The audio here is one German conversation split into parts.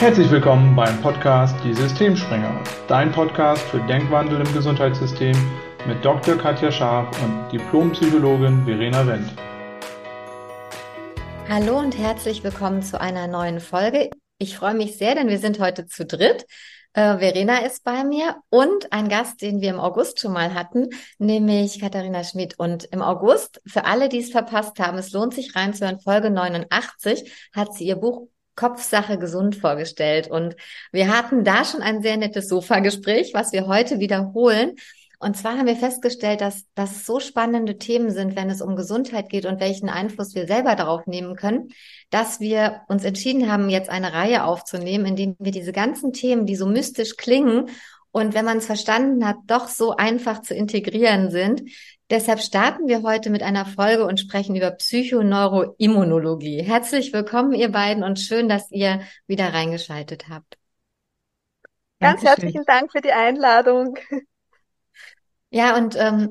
Herzlich willkommen beim Podcast Die Systemspringer, dein Podcast für Denkwandel im Gesundheitssystem mit Dr. Katja Scharf und Diplompsychologin Verena Wendt. Hallo und herzlich willkommen zu einer neuen Folge. Ich freue mich sehr, denn wir sind heute zu dritt. Äh, Verena ist bei mir und ein Gast, den wir im August schon mal hatten, nämlich Katharina Schmidt. Und im August, für alle, die es verpasst haben, es lohnt sich reinzuhören, Folge 89 hat sie ihr Buch Kopfsache gesund vorgestellt. Und wir hatten da schon ein sehr nettes Sofa-Gespräch, was wir heute wiederholen. Und zwar haben wir festgestellt, dass das so spannende Themen sind, wenn es um Gesundheit geht und welchen Einfluss wir selber darauf nehmen können, dass wir uns entschieden haben, jetzt eine Reihe aufzunehmen, in dem wir diese ganzen Themen, die so mystisch klingen und wenn man es verstanden hat, doch so einfach zu integrieren sind. Deshalb starten wir heute mit einer Folge und sprechen über Psychoneuroimmunologie. Herzlich willkommen, ihr beiden, und schön, dass ihr wieder reingeschaltet habt. Ganz Dankeschön. herzlichen Dank für die Einladung. Ja, und ähm,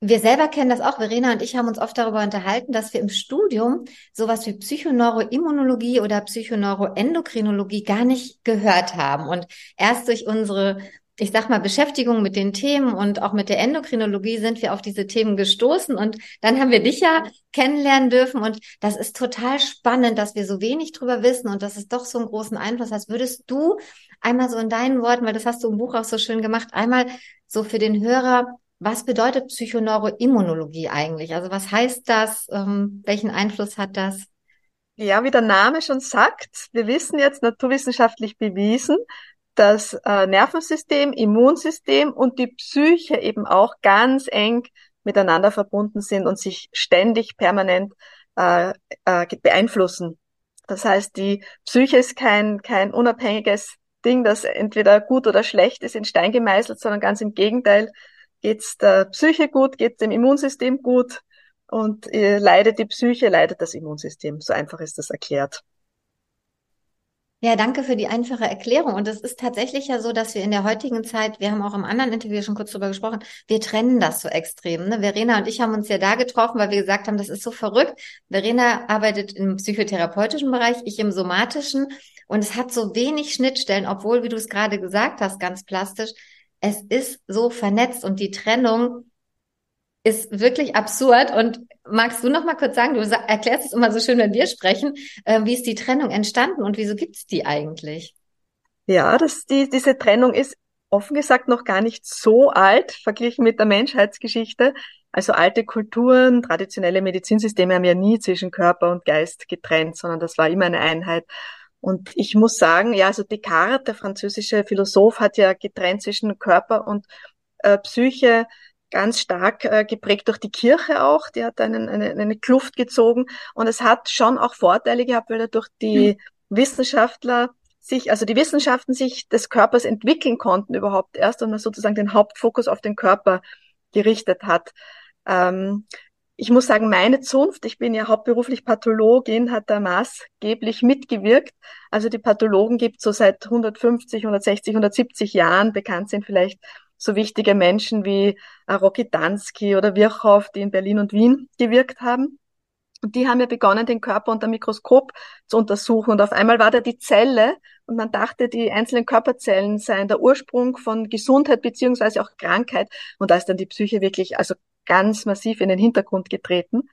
wir selber kennen das auch. Verena und ich haben uns oft darüber unterhalten, dass wir im Studium sowas wie Psychoneuroimmunologie oder Psychoneuroendokrinologie gar nicht gehört haben. Und erst durch unsere, ich sag mal, Beschäftigung mit den Themen und auch mit der Endokrinologie sind wir auf diese Themen gestoßen. Und dann haben wir dich ja kennenlernen dürfen. Und das ist total spannend, dass wir so wenig drüber wissen und dass es doch so einen großen Einfluss hat. Würdest du einmal so in deinen Worten, weil das hast du im Buch auch so schön gemacht, einmal so für den Hörer, was bedeutet Psychoneuroimmunologie eigentlich? Also was heißt das? Ähm, welchen Einfluss hat das? Ja, wie der Name schon sagt, wir wissen jetzt naturwissenschaftlich bewiesen, dass äh, Nervensystem, Immunsystem und die Psyche eben auch ganz eng miteinander verbunden sind und sich ständig permanent äh, äh, beeinflussen. Das heißt, die Psyche ist kein, kein unabhängiges Ding, das entweder gut oder schlecht ist, in Stein gemeißelt, sondern ganz im Gegenteil, geht's der Psyche gut, geht's dem Immunsystem gut und äh, leidet die Psyche, leidet das Immunsystem. So einfach ist das erklärt. Ja, danke für die einfache Erklärung. Und es ist tatsächlich ja so, dass wir in der heutigen Zeit, wir haben auch im anderen Interview schon kurz drüber gesprochen, wir trennen das so extrem. Ne? Verena und ich haben uns ja da getroffen, weil wir gesagt haben, das ist so verrückt. Verena arbeitet im psychotherapeutischen Bereich, ich im somatischen. Und es hat so wenig Schnittstellen, obwohl, wie du es gerade gesagt hast, ganz plastisch, es ist so vernetzt und die Trennung ist wirklich absurd. Und magst du noch mal kurz sagen, du erklärst es immer so schön, wenn wir sprechen, äh, wie ist die Trennung entstanden und wieso gibt es die eigentlich? Ja, das, die, diese Trennung ist offen gesagt noch gar nicht so alt, verglichen mit der Menschheitsgeschichte. Also alte Kulturen, traditionelle Medizinsysteme haben ja nie zwischen Körper und Geist getrennt, sondern das war immer eine Einheit. Und ich muss sagen, ja, also Descartes, der französische Philosoph, hat ja getrennt zwischen Körper und äh, Psyche ganz stark äh, geprägt durch die Kirche auch. Die hat einen, eine, eine Kluft gezogen. Und es hat schon auch Vorteile gehabt, weil er durch die mhm. Wissenschaftler sich, also die Wissenschaften sich des Körpers entwickeln konnten überhaupt erst und man sozusagen den Hauptfokus auf den Körper gerichtet hat. Ähm, ich muss sagen, meine Zunft, ich bin ja hauptberuflich Pathologin, hat da maßgeblich mitgewirkt. Also die Pathologen gibt so seit 150, 160, 170 Jahren. Bekannt sind vielleicht so wichtige Menschen wie äh, Rocky Dansky oder Virchow, die in Berlin und Wien gewirkt haben. Und die haben ja begonnen, den Körper unter Mikroskop zu untersuchen. Und auf einmal war da die Zelle und man dachte, die einzelnen Körperzellen seien der Ursprung von Gesundheit beziehungsweise auch Krankheit. Und da ist dann die Psyche wirklich also ganz massiv in den Hintergrund getreten.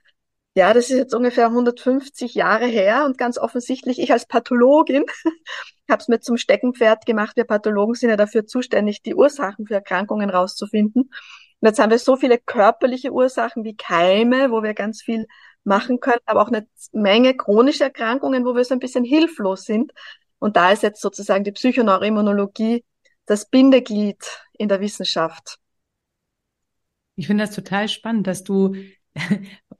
Ja, das ist jetzt ungefähr 150 Jahre her und ganz offensichtlich, ich als Pathologin habe es mir zum Steckenpferd gemacht. Wir Pathologen sind ja dafür zuständig, die Ursachen für Erkrankungen rauszufinden. Und jetzt haben wir so viele körperliche Ursachen wie Keime, wo wir ganz viel machen können, aber auch eine Menge chronische Erkrankungen, wo wir so ein bisschen hilflos sind. Und da ist jetzt sozusagen die Psychoneuroimmunologie das Bindeglied in der Wissenschaft. Ich finde das total spannend, dass du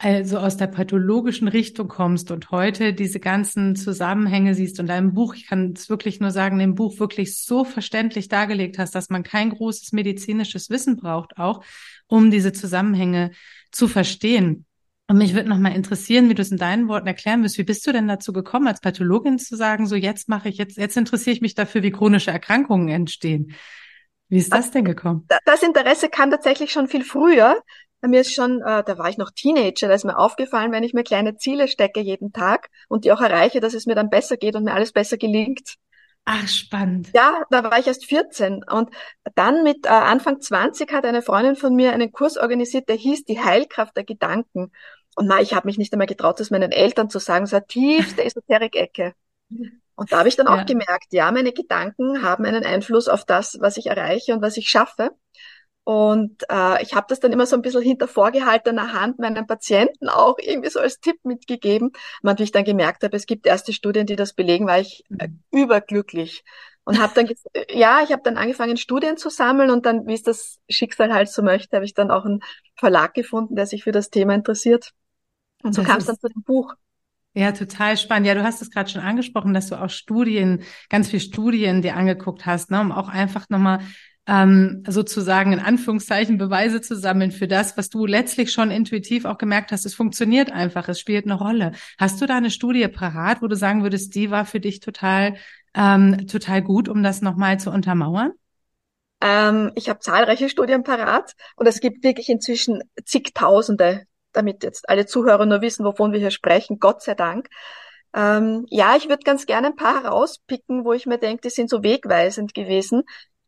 also aus der pathologischen Richtung kommst und heute diese ganzen Zusammenhänge siehst und deinem Buch, ich kann es wirklich nur sagen, dem Buch wirklich so verständlich dargelegt hast, dass man kein großes medizinisches Wissen braucht, auch um diese Zusammenhänge zu verstehen. Und mich würde nochmal interessieren, wie du es in deinen Worten erklären wirst. Wie bist du denn dazu gekommen, als Pathologin zu sagen, so jetzt mache ich, jetzt, jetzt interessiere ich mich dafür, wie chronische Erkrankungen entstehen? Wie ist das denn gekommen? Das Interesse kam tatsächlich schon viel früher. Mir ist schon, äh, da war ich noch Teenager, da ist mir aufgefallen, wenn ich mir kleine Ziele stecke jeden Tag und die auch erreiche, dass es mir dann besser geht und mir alles besser gelingt. Ach, spannend. Ja, da war ich erst 14 und dann mit äh, Anfang 20 hat eine Freundin von mir einen Kurs organisiert, der hieß die Heilkraft der Gedanken. Und na, ich habe mich nicht einmal getraut, das meinen Eltern zu sagen, so tiefste Esoterik-Ecke. Und da habe ich dann auch ja. gemerkt, ja, meine Gedanken haben einen Einfluss auf das, was ich erreiche und was ich schaffe. Und äh, ich habe das dann immer so ein bisschen hinter vorgehaltener Hand meinen Patienten auch irgendwie so als Tipp mitgegeben. Und wie ich dann gemerkt habe, es gibt erste Studien, die das belegen, war ich äh, mhm. überglücklich. Und habe dann, ja, ich habe dann angefangen, Studien zu sammeln und dann, wie es das Schicksal halt so möchte, habe ich dann auch einen Verlag gefunden, der sich für das Thema interessiert. Und so kam es dann zu dem Buch. Ja, total spannend. Ja, du hast es gerade schon angesprochen, dass du auch Studien, ganz viel Studien dir angeguckt hast, ne, um auch einfach nochmal ähm, sozusagen in Anführungszeichen Beweise zu sammeln für das, was du letztlich schon intuitiv auch gemerkt hast. Es funktioniert einfach, es spielt eine Rolle. Hast du da eine Studie parat, wo du sagen würdest, die war für dich total, ähm, total gut, um das nochmal zu untermauern? Ähm, ich habe zahlreiche Studien parat und es gibt wirklich inzwischen zigtausende, damit jetzt alle Zuhörer nur wissen, wovon wir hier sprechen, Gott sei Dank. Ähm, ja, ich würde ganz gerne ein paar herauspicken, wo ich mir denke, die sind so wegweisend gewesen.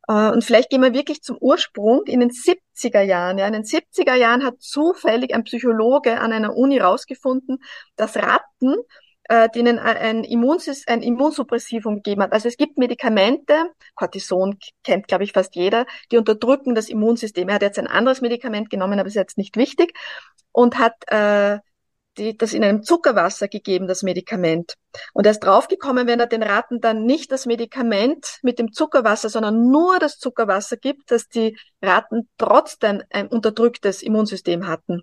Äh, und vielleicht gehen wir wirklich zum Ursprung in den 70er Jahren. Ja, in den 70er Jahren hat zufällig ein Psychologe an einer Uni rausgefunden, dass Ratten, äh, denen ein, Immunsys ein Immunsuppressivum gegeben hat. Also es gibt Medikamente, Cortison kennt, glaube ich, fast jeder, die unterdrücken das Immunsystem. Er hat jetzt ein anderes Medikament genommen, aber ist jetzt nicht wichtig und hat äh, die, das in einem Zuckerwasser gegeben, das Medikament. Und er ist draufgekommen, wenn er den Ratten dann nicht das Medikament mit dem Zuckerwasser, sondern nur das Zuckerwasser gibt, dass die Ratten trotzdem ein unterdrücktes Immunsystem hatten.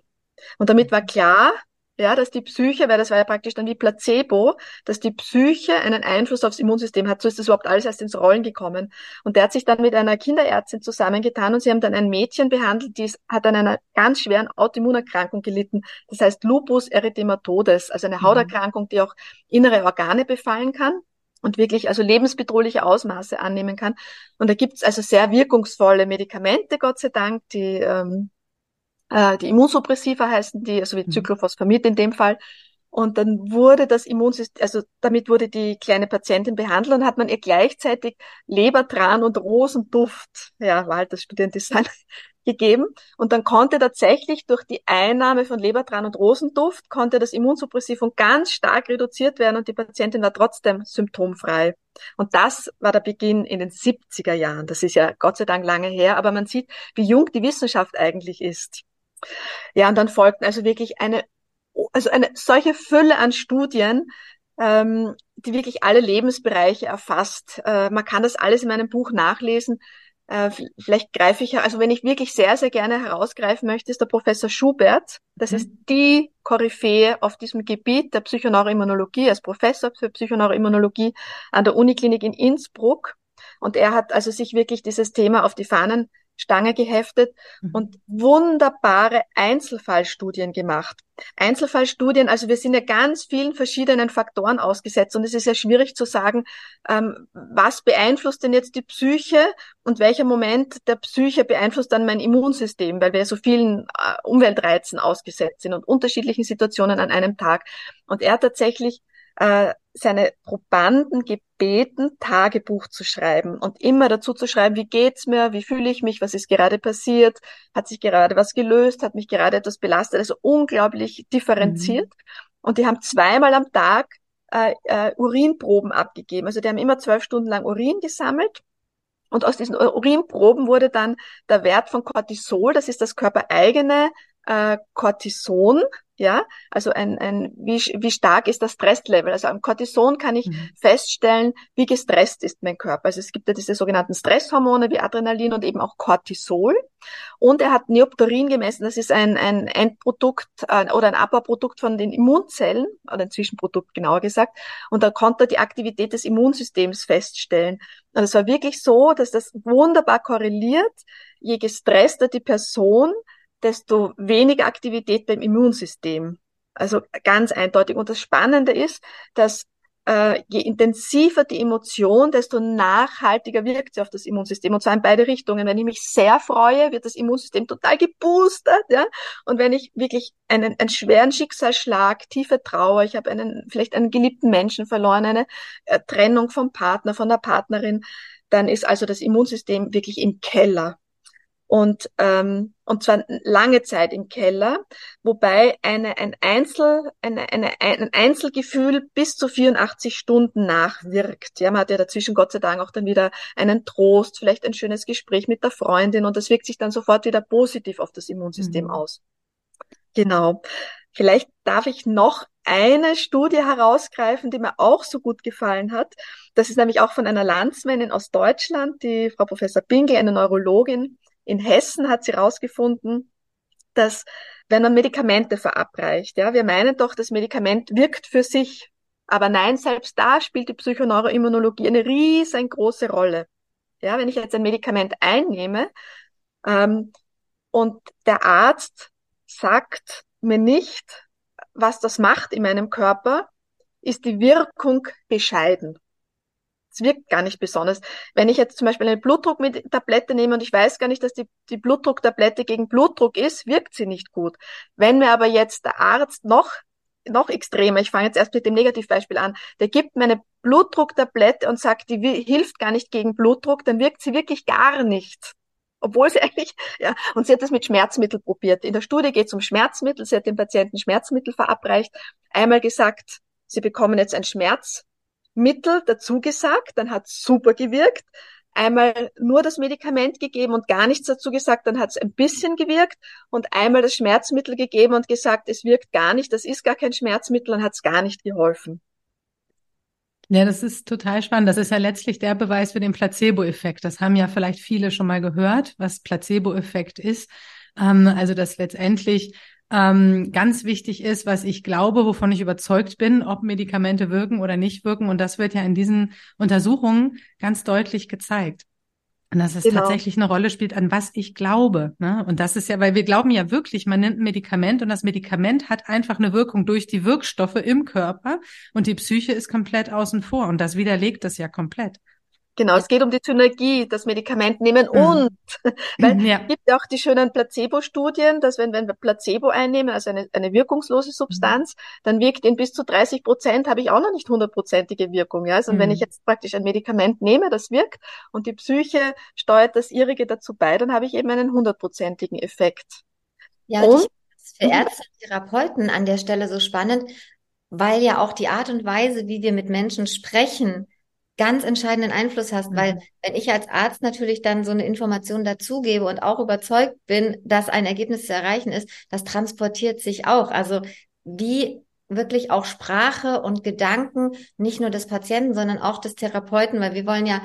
Und damit war klar, ja, dass die Psyche, weil das war ja praktisch dann wie Placebo, dass die Psyche einen Einfluss aufs Immunsystem hat. So ist das überhaupt alles erst ins Rollen gekommen. Und der hat sich dann mit einer Kinderärztin zusammengetan und sie haben dann ein Mädchen behandelt, die hat an einer ganz schweren Autoimmunerkrankung gelitten. Das heißt Lupus erythematodes, also eine mhm. Hauterkrankung, die auch innere Organe befallen kann und wirklich also lebensbedrohliche Ausmaße annehmen kann. Und da gibt's also sehr wirkungsvolle Medikamente, Gott sei Dank, die ähm, äh, die Immunsuppressiva heißen die, also wie mhm. Cyclophosphamid in dem Fall. Und dann wurde das Immunsystem, also damit wurde die kleine Patientin behandelt und hat man ihr gleichzeitig Lebertran und Rosenduft, ja, war halt das Studiendesign, gegeben. Und dann konnte tatsächlich durch die Einnahme von Lebertran und Rosenduft, konnte das Immunsuppressivum ganz stark reduziert werden und die Patientin war trotzdem symptomfrei. Und das war der Beginn in den 70er Jahren. Das ist ja Gott sei Dank lange her, aber man sieht, wie jung die Wissenschaft eigentlich ist. Ja, und dann folgten also wirklich eine, also eine solche Fülle an Studien, ähm, die wirklich alle Lebensbereiche erfasst. Äh, man kann das alles in meinem Buch nachlesen. Äh, vielleicht greife ich, also wenn ich wirklich sehr, sehr gerne herausgreifen möchte, ist der Professor Schubert. Das mhm. ist die Koryphäe auf diesem Gebiet der Psychoneuroimmunologie, als Professor für Psychoneuroimmunologie an der Uniklinik in Innsbruck. Und er hat also sich wirklich dieses Thema auf die Fahnen Stange geheftet mhm. und wunderbare Einzelfallstudien gemacht. Einzelfallstudien, also wir sind ja ganz vielen verschiedenen Faktoren ausgesetzt und es ist ja schwierig zu sagen, ähm, was beeinflusst denn jetzt die Psyche und welcher Moment der Psyche beeinflusst dann mein Immunsystem, weil wir so vielen äh, Umweltreizen ausgesetzt sind und unterschiedlichen Situationen an einem Tag. Und er hat tatsächlich äh, seine Probanden gebeten, Tagebuch zu schreiben und immer dazu zu schreiben, wie geht's mir, wie fühle ich mich, was ist gerade passiert, hat sich gerade was gelöst, hat mich gerade etwas belastet, also unglaublich differenziert. Mhm. Und die haben zweimal am Tag äh, äh, Urinproben abgegeben. Also die haben immer zwölf Stunden lang Urin gesammelt. Und aus diesen Urinproben wurde dann der Wert von Cortisol, das ist das körpereigene äh, Cortison, ja, also ein, ein wie, wie stark ist das Stresslevel? Also am Cortison kann ich mhm. feststellen, wie gestresst ist mein Körper. Also es gibt ja diese sogenannten Stresshormone wie Adrenalin und eben auch Cortisol. Und er hat Neoptorin gemessen, das ist ein, ein Endprodukt äh, oder ein Abbauprodukt von den Immunzellen, oder ein Zwischenprodukt genauer gesagt. Und da konnte er die Aktivität des Immunsystems feststellen. Und es war wirklich so, dass das wunderbar korreliert, je gestresster die Person, desto weniger Aktivität beim Immunsystem. Also ganz eindeutig. Und das Spannende ist, dass äh, je intensiver die Emotion, desto nachhaltiger wirkt sie auf das Immunsystem. Und zwar in beide Richtungen. Wenn ich mich sehr freue, wird das Immunsystem total geboostert. Ja? Und wenn ich wirklich einen, einen schweren Schicksalsschlag, tiefe Trauer, ich habe einen vielleicht einen geliebten Menschen verloren, eine äh, Trennung vom Partner, von der Partnerin, dann ist also das Immunsystem wirklich im Keller und, ähm, und zwar lange Zeit im Keller, wobei eine, ein, Einzel, eine, eine, ein Einzelgefühl bis zu 84 Stunden nachwirkt. Ja, man hat ja dazwischen Gott sei Dank auch dann wieder einen Trost, vielleicht ein schönes Gespräch mit der Freundin und das wirkt sich dann sofort wieder positiv auf das Immunsystem mhm. aus. Genau. Vielleicht darf ich noch eine Studie herausgreifen, die mir auch so gut gefallen hat. Das ist nämlich auch von einer Landsmännin aus Deutschland, die Frau Professor Binge, eine Neurologin, in Hessen hat sie herausgefunden, dass wenn man Medikamente verabreicht, ja, wir meinen doch, das Medikament wirkt für sich. Aber nein, selbst da spielt die Psychoneuroimmunologie eine riesengroße Rolle. Ja, wenn ich jetzt ein Medikament einnehme ähm, und der Arzt sagt mir nicht, was das macht in meinem Körper, ist die Wirkung bescheiden. Es wirkt gar nicht besonders. Wenn ich jetzt zum Beispiel eine Blutdrucktablette nehme und ich weiß gar nicht, dass die, die Blutdrucktablette gegen Blutdruck ist, wirkt sie nicht gut. Wenn mir aber jetzt der Arzt noch noch extremer, ich fange jetzt erst mit dem Negativbeispiel an, der gibt mir eine Blutdrucktablette und sagt, die hilft gar nicht gegen Blutdruck, dann wirkt sie wirklich gar nicht. Obwohl sie eigentlich, ja, und sie hat das mit Schmerzmittel probiert. In der Studie geht es um Schmerzmittel, sie hat dem Patienten Schmerzmittel verabreicht, einmal gesagt, sie bekommen jetzt ein Schmerz, Mittel dazu gesagt, dann hat super gewirkt. Einmal nur das Medikament gegeben und gar nichts dazu gesagt, dann hat es ein bisschen gewirkt und einmal das Schmerzmittel gegeben und gesagt, es wirkt gar nicht, das ist gar kein Schmerzmittel, dann hat es gar nicht geholfen. Ja, das ist total spannend. Das ist ja letztlich der Beweis für den Placebo-Effekt. Das haben ja vielleicht viele schon mal gehört, was Placebo-Effekt ist. Ähm, also, dass letztendlich ähm, ganz wichtig ist, was ich glaube, wovon ich überzeugt bin, ob Medikamente wirken oder nicht wirken. Und das wird ja in diesen Untersuchungen ganz deutlich gezeigt. Und dass es genau. tatsächlich eine Rolle spielt, an was ich glaube. Ne? Und das ist ja, weil wir glauben ja wirklich, man nimmt ein Medikament und das Medikament hat einfach eine Wirkung durch die Wirkstoffe im Körper und die Psyche ist komplett außen vor. Und das widerlegt das ja komplett. Genau, es geht um die Synergie, das Medikament nehmen mhm. und, weil ja. es gibt auch die schönen Placebo-Studien, dass wenn, wenn wir Placebo einnehmen, also eine, eine wirkungslose Substanz, mhm. dann wirkt in bis zu 30 Prozent, habe ich auch noch nicht hundertprozentige Wirkung. Ja? Also mhm. wenn ich jetzt praktisch ein Medikament nehme, das wirkt und die Psyche steuert das ihrige dazu bei, dann habe ich eben einen hundertprozentigen Effekt. Ja, und, für Ärzte und Therapeuten an der Stelle so spannend, weil ja auch die Art und Weise, wie wir mit Menschen sprechen, ganz entscheidenden Einfluss hast, weil mhm. wenn ich als Arzt natürlich dann so eine Information dazugebe und auch überzeugt bin, dass ein Ergebnis zu erreichen ist, das transportiert sich auch. Also wie wirklich auch Sprache und Gedanken nicht nur des Patienten, sondern auch des Therapeuten, weil wir wollen ja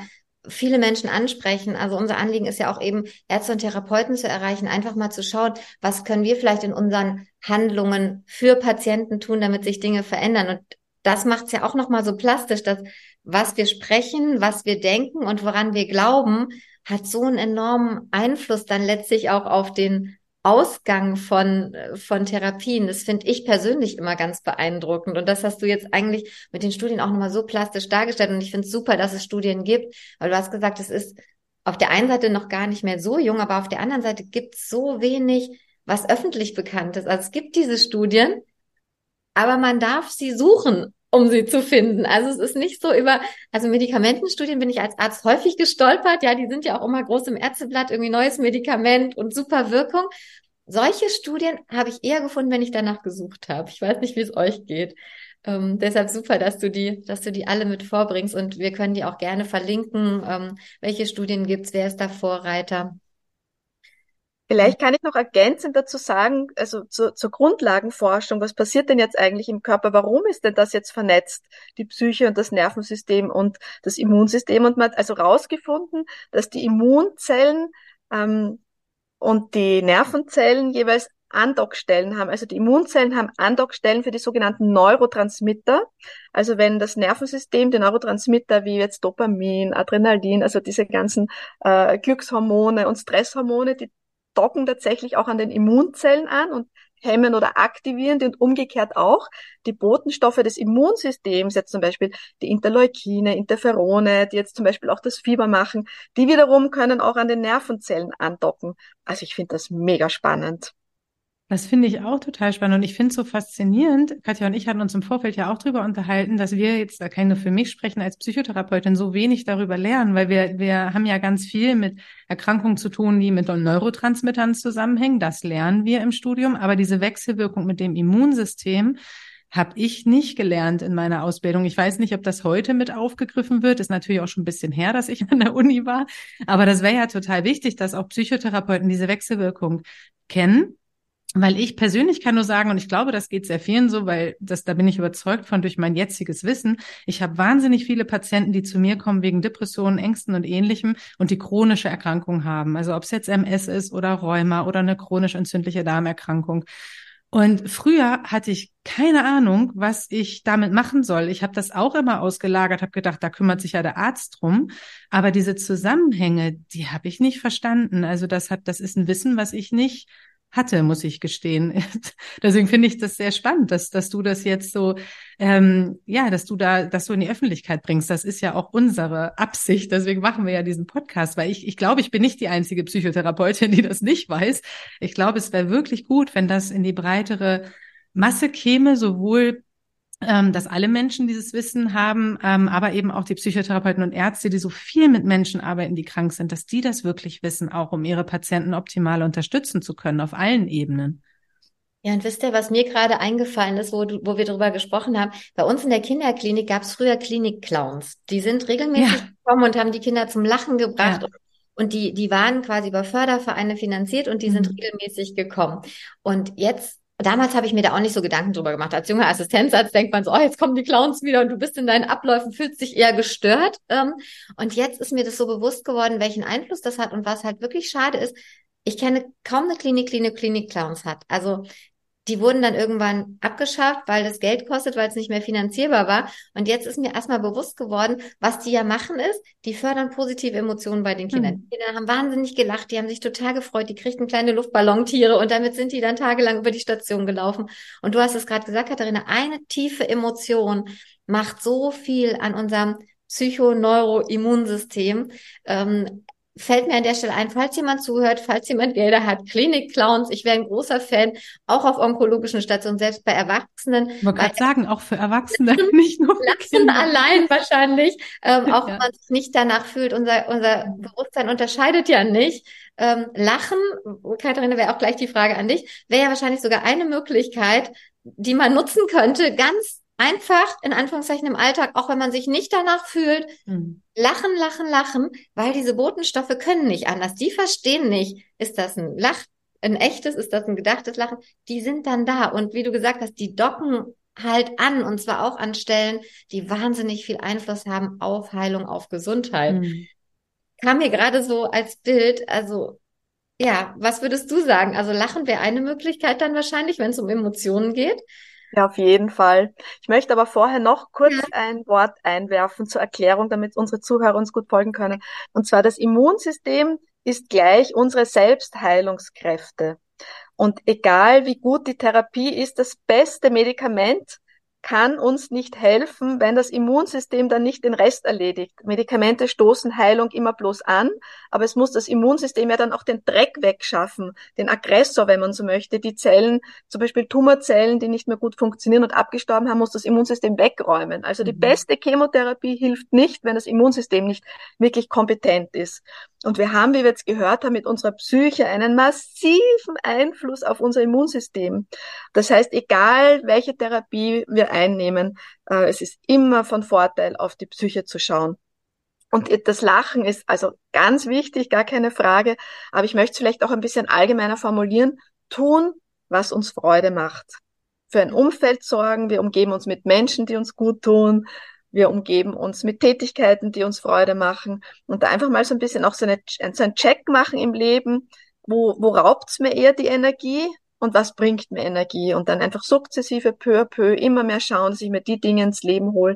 viele Menschen ansprechen. Also unser Anliegen ist ja auch eben, Ärzte und Therapeuten zu erreichen, einfach mal zu schauen, was können wir vielleicht in unseren Handlungen für Patienten tun, damit sich Dinge verändern. Und das macht es ja auch nochmal so plastisch, dass was wir sprechen, was wir denken und woran wir glauben, hat so einen enormen Einfluss dann letztlich auch auf den Ausgang von, von Therapien. Das finde ich persönlich immer ganz beeindruckend. Und das hast du jetzt eigentlich mit den Studien auch nochmal so plastisch dargestellt. Und ich finde es super, dass es Studien gibt, weil du hast gesagt, es ist auf der einen Seite noch gar nicht mehr so jung, aber auf der anderen Seite gibt es so wenig, was öffentlich bekannt ist. Also es gibt diese Studien, aber man darf sie suchen um sie zu finden. Also es ist nicht so über, also Medikamentenstudien bin ich als Arzt häufig gestolpert. Ja, die sind ja auch immer groß im Ärzteblatt, irgendwie neues Medikament und super Wirkung. Solche Studien habe ich eher gefunden, wenn ich danach gesucht habe. Ich weiß nicht, wie es euch geht. Ähm, deshalb super, dass du die, dass du die alle mit vorbringst und wir können die auch gerne verlinken. Ähm, welche Studien gibt's? Wer ist da Vorreiter? Vielleicht kann ich noch ergänzend dazu sagen, also zu, zur Grundlagenforschung, was passiert denn jetzt eigentlich im Körper? Warum ist denn das jetzt vernetzt, die Psyche und das Nervensystem und das Immunsystem? Und man hat also rausgefunden, dass die Immunzellen ähm, und die Nervenzellen jeweils Andockstellen haben. Also die Immunzellen haben Andockstellen für die sogenannten Neurotransmitter. Also wenn das Nervensystem die Neurotransmitter wie jetzt Dopamin, Adrenalin, also diese ganzen äh, Glückshormone und Stresshormone, die docken tatsächlich auch an den Immunzellen an und hemmen oder aktivieren und umgekehrt auch die Botenstoffe des Immunsystems, jetzt zum Beispiel die Interleukine, Interferone, die jetzt zum Beispiel auch das Fieber machen, die wiederum können auch an den Nervenzellen andocken. Also ich finde das mega spannend. Das finde ich auch total spannend und ich finde es so faszinierend. Katja und ich hatten uns im Vorfeld ja auch darüber unterhalten, dass wir jetzt, da ich nur für mich sprechen, als Psychotherapeutin so wenig darüber lernen, weil wir, wir haben ja ganz viel mit Erkrankungen zu tun, die mit Neurotransmittern zusammenhängen. Das lernen wir im Studium, aber diese Wechselwirkung mit dem Immunsystem, habe ich nicht gelernt in meiner Ausbildung. Ich weiß nicht, ob das heute mit aufgegriffen wird. Ist natürlich auch schon ein bisschen her, dass ich an der Uni war. Aber das wäre ja total wichtig, dass auch Psychotherapeuten diese Wechselwirkung kennen weil ich persönlich kann nur sagen, und ich glaube, das geht sehr vielen so, weil das, da bin ich überzeugt von durch mein jetziges Wissen. Ich habe wahnsinnig viele Patienten, die zu mir kommen wegen Depressionen, Ängsten und ähnlichem und die chronische Erkrankung haben. Also ob es jetzt MS ist oder Rheuma oder eine chronisch entzündliche Darmerkrankung. Und früher hatte ich keine Ahnung, was ich damit machen soll. Ich habe das auch immer ausgelagert, habe gedacht, da kümmert sich ja der Arzt drum. Aber diese Zusammenhänge, die habe ich nicht verstanden. Also das hat, das ist ein Wissen, was ich nicht hatte, muss ich gestehen. Deswegen finde ich das sehr spannend, dass, dass du das jetzt so, ähm, ja, dass du da, dass du in die Öffentlichkeit bringst. Das ist ja auch unsere Absicht. Deswegen machen wir ja diesen Podcast, weil ich, ich glaube, ich bin nicht die einzige Psychotherapeutin, die das nicht weiß. Ich glaube, es wäre wirklich gut, wenn das in die breitere Masse käme, sowohl ähm, dass alle Menschen dieses Wissen haben, ähm, aber eben auch die Psychotherapeuten und Ärzte, die so viel mit Menschen arbeiten, die krank sind, dass die das wirklich wissen, auch um ihre Patienten optimal unterstützen zu können auf allen Ebenen. Ja, und wisst ihr, was mir gerade eingefallen ist, wo, du, wo wir darüber gesprochen haben? Bei uns in der Kinderklinik gab es früher Klinik-Clowns. Die sind regelmäßig ja. gekommen und haben die Kinder zum Lachen gebracht. Ja. Und die, die waren quasi über Fördervereine finanziert und die mhm. sind regelmäßig gekommen. Und jetzt Damals habe ich mir da auch nicht so Gedanken drüber gemacht. Als junger Assistenzarzt denkt man so, oh, jetzt kommen die Clowns wieder und du bist in deinen Abläufen, fühlst dich eher gestört. Ähm, und jetzt ist mir das so bewusst geworden, welchen Einfluss das hat und was halt wirklich schade ist. Ich kenne kaum eine Klinik, Klinik, Klinik Clowns hat. Also die wurden dann irgendwann abgeschafft, weil das Geld kostet, weil es nicht mehr finanzierbar war. Und jetzt ist mir erstmal bewusst geworden, was die ja machen ist, die fördern positive Emotionen bei den Kindern. Mhm. Die Kinder haben wahnsinnig gelacht, die haben sich total gefreut, die kriegten kleine Luftballontiere und damit sind die dann tagelang über die Station gelaufen. Und du hast es gerade gesagt, Katharina, eine tiefe Emotion macht so viel an unserem Psychoneuroimmunsystem. Ähm, fällt mir an der Stelle ein, falls jemand zuhört, falls jemand Gelder hat, Klinik-Clowns, ich wäre ein großer Fan, auch auf onkologischen Stationen, selbst bei Erwachsenen. Ich wollte gerade sagen, auch für Erwachsene, nicht nur für Kinder. allein wahrscheinlich, ähm, auch ja. wenn man sich nicht danach fühlt, unser, unser Bewusstsein unterscheidet ja nicht. Ähm, Lachen, Katharina, wäre auch gleich die Frage an dich, wäre ja wahrscheinlich sogar eine Möglichkeit, die man nutzen könnte, ganz einfach, in Anführungszeichen im Alltag, auch wenn man sich nicht danach fühlt, mhm. lachen, lachen, lachen, weil diese Botenstoffe können nicht anders. Die verstehen nicht, ist das ein Lach, ein echtes, ist das ein gedachtes Lachen? Die sind dann da. Und wie du gesagt hast, die docken halt an und zwar auch an Stellen, die wahnsinnig viel Einfluss haben auf Heilung, auf Gesundheit. Mhm. Kam mir gerade so als Bild, also ja, was würdest du sagen? Also Lachen wäre eine Möglichkeit dann wahrscheinlich, wenn es um Emotionen geht. Ja, auf jeden Fall. Ich möchte aber vorher noch kurz ja. ein Wort einwerfen zur Erklärung, damit unsere Zuhörer uns gut folgen können. Und zwar das Immunsystem ist gleich unsere Selbstheilungskräfte. Und egal wie gut die Therapie ist, das beste Medikament kann uns nicht helfen, wenn das Immunsystem dann nicht den Rest erledigt. Medikamente stoßen Heilung immer bloß an, aber es muss das Immunsystem ja dann auch den Dreck wegschaffen, den Aggressor, wenn man so möchte, die Zellen, zum Beispiel Tumorzellen, die nicht mehr gut funktionieren und abgestorben haben, muss das Immunsystem wegräumen. Also die mhm. beste Chemotherapie hilft nicht, wenn das Immunsystem nicht wirklich kompetent ist. Und wir haben, wie wir jetzt gehört haben, mit unserer Psyche einen massiven Einfluss auf unser Immunsystem. Das heißt, egal welche Therapie wir einnehmen, äh, es ist immer von Vorteil, auf die Psyche zu schauen. Und das Lachen ist also ganz wichtig, gar keine Frage. Aber ich möchte es vielleicht auch ein bisschen allgemeiner formulieren. Tun, was uns Freude macht. Für ein Umfeld sorgen. Wir umgeben uns mit Menschen, die uns gut tun. Wir umgeben uns mit Tätigkeiten, die uns Freude machen und da einfach mal so ein bisschen auch so, eine, so einen Check machen im Leben, wo, wo raubt's mir eher die Energie und was bringt mir Energie und dann einfach sukzessive peu à peu immer mehr schauen, dass ich mir die Dinge ins Leben hole,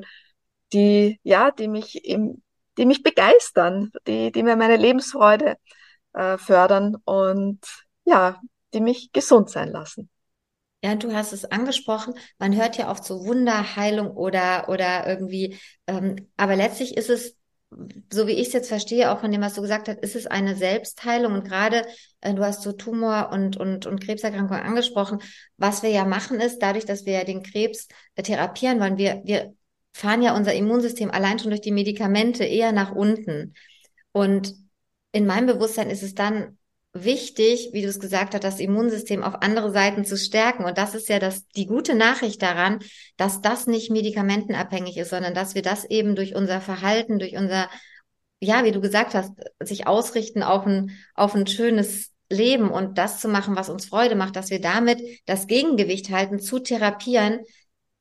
die, ja, die mich im, die mich begeistern, die, die mir meine Lebensfreude äh, fördern und ja, die mich gesund sein lassen. Ja, du hast es angesprochen. Man hört ja oft so Wunderheilung oder oder irgendwie, ähm, aber letztlich ist es, so wie ich es jetzt verstehe, auch von dem, was du gesagt hast, ist es eine Selbstheilung. Und gerade äh, du hast so Tumor und und und Krebserkrankungen angesprochen. Was wir ja machen ist, dadurch, dass wir ja den Krebs äh, therapieren wollen, wir wir fahren ja unser Immunsystem allein schon durch die Medikamente eher nach unten. Und in meinem Bewusstsein ist es dann wichtig, wie du es gesagt hast, das Immunsystem auf andere Seiten zu stärken. Und das ist ja das, die gute Nachricht daran, dass das nicht medikamentenabhängig ist, sondern dass wir das eben durch unser Verhalten, durch unser, ja, wie du gesagt hast, sich ausrichten auf ein, auf ein schönes Leben und das zu machen, was uns Freude macht, dass wir damit das Gegengewicht halten, zu therapieren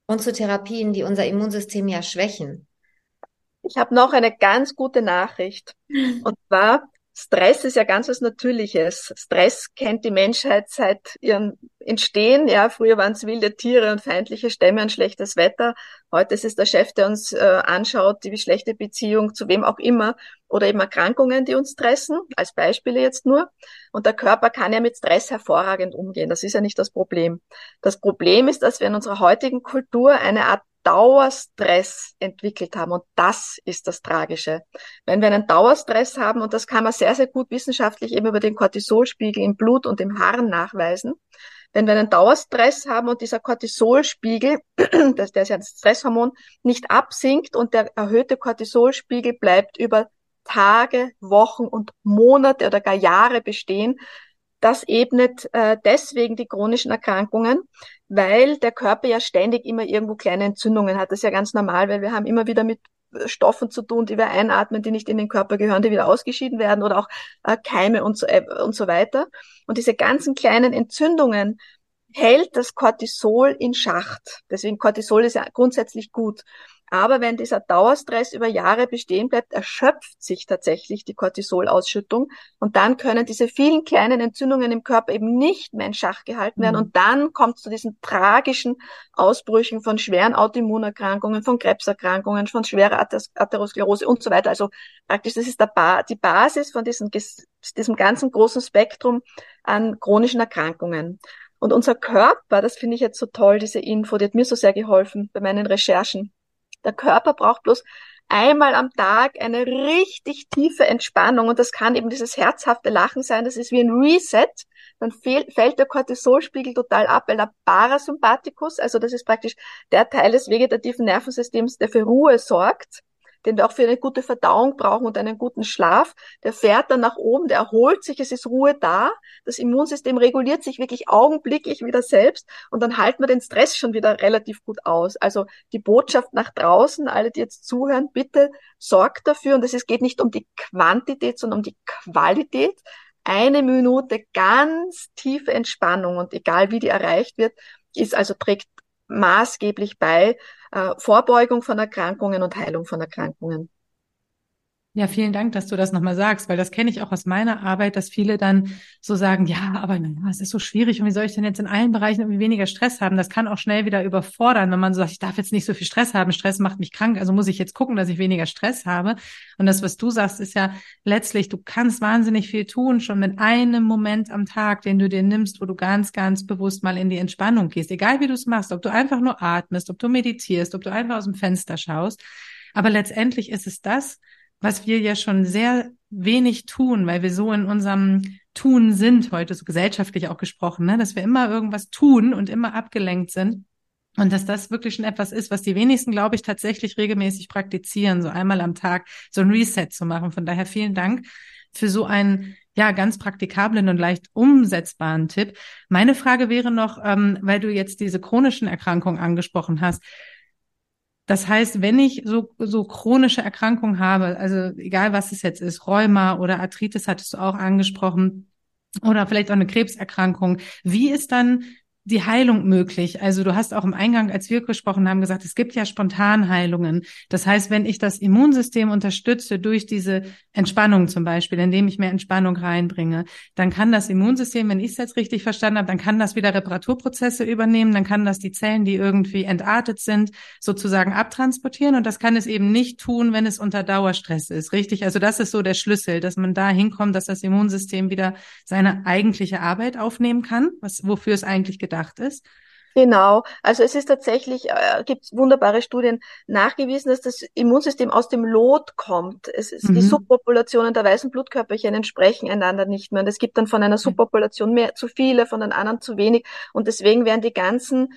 und zu Therapien, die unser Immunsystem ja schwächen. Ich habe noch eine ganz gute Nachricht. Und zwar, Stress ist ja ganz was Natürliches. Stress kennt die Menschheit seit ihrem Entstehen. Ja, früher waren es wilde Tiere und feindliche Stämme und schlechtes Wetter. Heute ist es der Chef, der uns äh, anschaut, die schlechte Beziehung zu wem auch immer oder eben Erkrankungen, die uns stressen, als Beispiele jetzt nur. Und der Körper kann ja mit Stress hervorragend umgehen. Das ist ja nicht das Problem. Das Problem ist, dass wir in unserer heutigen Kultur eine Art Dauerstress entwickelt haben. Und das ist das Tragische. Wenn wir einen Dauerstress haben, und das kann man sehr, sehr gut wissenschaftlich eben über den Cortisolspiegel im Blut und im Harn nachweisen, wenn wir einen Dauerstress haben und dieser Cortisolspiegel, das, der ist ja ein Stresshormon, nicht absinkt und der erhöhte Cortisolspiegel bleibt über Tage, Wochen und Monate oder gar Jahre bestehen, das ebnet äh, deswegen die chronischen Erkrankungen, weil der Körper ja ständig immer irgendwo kleine Entzündungen hat. Das ist ja ganz normal, weil wir haben immer wieder mit äh, Stoffen zu tun, die wir einatmen, die nicht in den Körper gehören, die wieder ausgeschieden werden oder auch äh, Keime und so, äh, und so weiter. Und diese ganzen kleinen Entzündungen hält das Cortisol in Schacht. Deswegen Cortisol ist ja grundsätzlich gut. Aber wenn dieser Dauerstress über Jahre bestehen bleibt, erschöpft sich tatsächlich die Cortisolausschüttung und dann können diese vielen kleinen Entzündungen im Körper eben nicht mehr in Schach gehalten werden mhm. und dann kommt es zu diesen tragischen Ausbrüchen von schweren Autoimmunerkrankungen, von Krebserkrankungen, von schwerer Atherosklerose und so weiter. Also praktisch, das ist ba die Basis von diesem, diesem ganzen großen Spektrum an chronischen Erkrankungen. Und unser Körper, das finde ich jetzt so toll, diese Info, die hat mir so sehr geholfen bei meinen Recherchen. Der Körper braucht bloß einmal am Tag eine richtig tiefe Entspannung und das kann eben dieses herzhafte Lachen sein, das ist wie ein Reset, dann fällt der Cortisolspiegel total ab, weil der Parasympathikus, also das ist praktisch der Teil des vegetativen Nervensystems, der für Ruhe sorgt, den wir auch für eine gute Verdauung brauchen und einen guten Schlaf, der fährt dann nach oben, der erholt sich, es ist Ruhe da, das Immunsystem reguliert sich wirklich augenblicklich wieder selbst und dann halten wir den Stress schon wieder relativ gut aus. Also die Botschaft nach draußen, alle, die jetzt zuhören, bitte sorgt dafür, und es geht nicht um die Quantität, sondern um die Qualität, eine Minute ganz tiefe Entspannung und egal wie die erreicht wird, ist also trägt maßgeblich bei Vorbeugung von Erkrankungen und Heilung von Erkrankungen. Ja, vielen Dank, dass du das nochmal sagst, weil das kenne ich auch aus meiner Arbeit, dass viele dann so sagen, ja, aber es ist so schwierig und wie soll ich denn jetzt in allen Bereichen irgendwie weniger Stress haben? Das kann auch schnell wieder überfordern, wenn man so sagt, ich darf jetzt nicht so viel Stress haben, Stress macht mich krank, also muss ich jetzt gucken, dass ich weniger Stress habe. Und das, was du sagst, ist ja letztlich, du kannst wahnsinnig viel tun, schon mit einem Moment am Tag, den du dir nimmst, wo du ganz, ganz bewusst mal in die Entspannung gehst, egal wie du es machst, ob du einfach nur atmest, ob du meditierst, ob du einfach aus dem Fenster schaust. Aber letztendlich ist es das, was wir ja schon sehr wenig tun, weil wir so in unserem Tun sind, heute so gesellschaftlich auch gesprochen, ne? dass wir immer irgendwas tun und immer abgelenkt sind. Und dass das wirklich schon etwas ist, was die wenigsten, glaube ich, tatsächlich regelmäßig praktizieren, so einmal am Tag so ein Reset zu machen. Von daher vielen Dank für so einen ja ganz praktikablen und leicht umsetzbaren Tipp. Meine Frage wäre noch, ähm, weil du jetzt diese chronischen Erkrankungen angesprochen hast, das heißt, wenn ich so, so chronische Erkrankungen habe, also egal was es jetzt ist, Rheuma oder Arthritis hattest du auch angesprochen, oder vielleicht auch eine Krebserkrankung, wie ist dann die Heilung möglich? Also du hast auch im Eingang, als wir gesprochen haben, gesagt, es gibt ja Spontanheilungen. Das heißt, wenn ich das Immunsystem unterstütze durch diese Entspannung zum Beispiel, indem ich mehr Entspannung reinbringe, dann kann das Immunsystem, wenn ich es jetzt richtig verstanden habe, dann kann das wieder Reparaturprozesse übernehmen, dann kann das die Zellen, die irgendwie entartet sind, sozusagen abtransportieren und das kann es eben nicht tun, wenn es unter Dauerstress ist. Richtig? Also das ist so der Schlüssel, dass man da hinkommt, dass das Immunsystem wieder seine eigentliche Arbeit aufnehmen kann, was, wofür es eigentlich gedacht ist? Genau, also es ist tatsächlich, äh, gibt wunderbare Studien nachgewiesen, dass das Immunsystem aus dem Lot kommt. Es ist, mhm. Die Subpopulationen der weißen Blutkörperchen entsprechen einander nicht mehr. Und es gibt dann von einer Subpopulation mehr zu viele, von den anderen zu wenig. Und deswegen werden die ganzen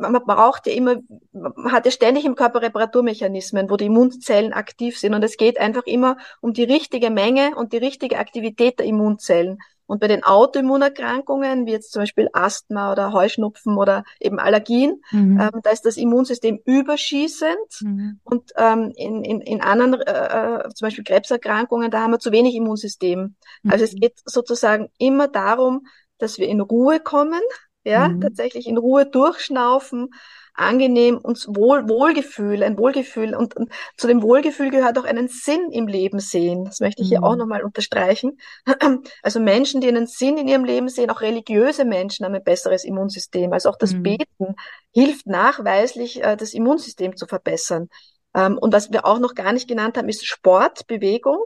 man braucht ja immer, man hat ja ständig im Körper Reparaturmechanismen, wo die Immunzellen aktiv sind. Und es geht einfach immer um die richtige Menge und die richtige Aktivität der Immunzellen. Und bei den Autoimmunerkrankungen, wie jetzt zum Beispiel Asthma oder Heuschnupfen oder eben Allergien, mhm. ähm, da ist das Immunsystem überschießend. Mhm. Und ähm, in, in, in anderen, äh, äh, zum Beispiel Krebserkrankungen, da haben wir zu wenig Immunsystem. Mhm. Also es geht sozusagen immer darum, dass wir in Ruhe kommen, ja, mhm. tatsächlich in Ruhe durchschnaufen, angenehm und Wohl, Wohlgefühl, ein Wohlgefühl. Und, und, zu dem Wohlgefühl gehört auch einen Sinn im Leben sehen. Das möchte ich mhm. hier auch nochmal unterstreichen. Also Menschen, die einen Sinn in ihrem Leben sehen, auch religiöse Menschen haben ein besseres Immunsystem. Also auch das mhm. Beten hilft nachweislich, äh, das Immunsystem zu verbessern. Ähm, und was wir auch noch gar nicht genannt haben, ist Sport, Bewegung.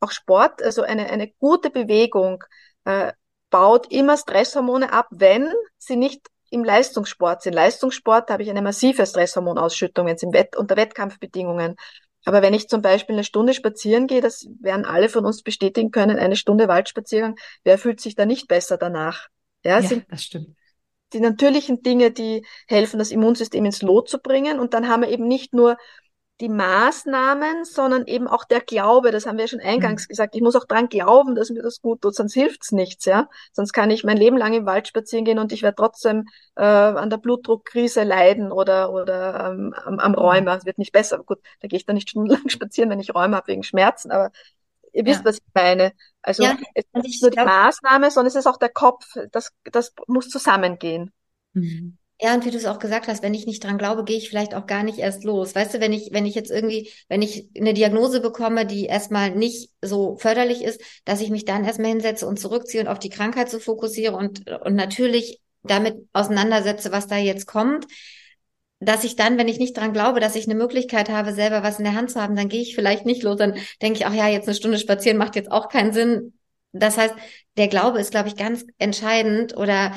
Auch Sport, also eine, eine gute Bewegung, äh, baut immer Stresshormone ab, wenn sie nicht im Leistungssport sind. Leistungssport habe ich eine massive Stresshormonausschüttung jetzt im Wett unter Wettkampfbedingungen. Aber wenn ich zum Beispiel eine Stunde spazieren gehe, das werden alle von uns bestätigen können, eine Stunde Waldspaziergang, wer fühlt sich da nicht besser danach? Ja, ja das stimmt. Die natürlichen Dinge, die helfen, das Immunsystem ins Lot zu bringen. Und dann haben wir eben nicht nur die Maßnahmen, sondern eben auch der Glaube. Das haben wir ja schon eingangs mhm. gesagt. Ich muss auch dran glauben, dass mir das gut tut, sonst hilft's nichts, ja. Sonst kann ich mein Leben lang im Wald spazieren gehen und ich werde trotzdem äh, an der Blutdruckkrise leiden oder oder ähm, am, am Rheuma. Es wird nicht besser. Gut, da gehe ich dann nicht stundenlang spazieren, wenn ich Rheuma habe wegen Schmerzen. Aber ihr wisst, ja. was ich meine. Also ja, es ist nicht nur die Maßnahme, sondern es ist auch der Kopf. Das das muss zusammengehen. Mhm. Ja, und wie du es auch gesagt hast, wenn ich nicht dran glaube, gehe ich vielleicht auch gar nicht erst los. Weißt du, wenn ich, wenn ich jetzt irgendwie, wenn ich eine Diagnose bekomme, die erstmal nicht so förderlich ist, dass ich mich dann erstmal hinsetze und zurückziehe und auf die Krankheit so fokussiere und, und natürlich damit auseinandersetze, was da jetzt kommt, dass ich dann, wenn ich nicht dran glaube, dass ich eine Möglichkeit habe, selber was in der Hand zu haben, dann gehe ich vielleicht nicht los. Dann denke ich, ach ja, jetzt eine Stunde spazieren macht jetzt auch keinen Sinn. Das heißt, der Glaube ist, glaube ich, ganz entscheidend oder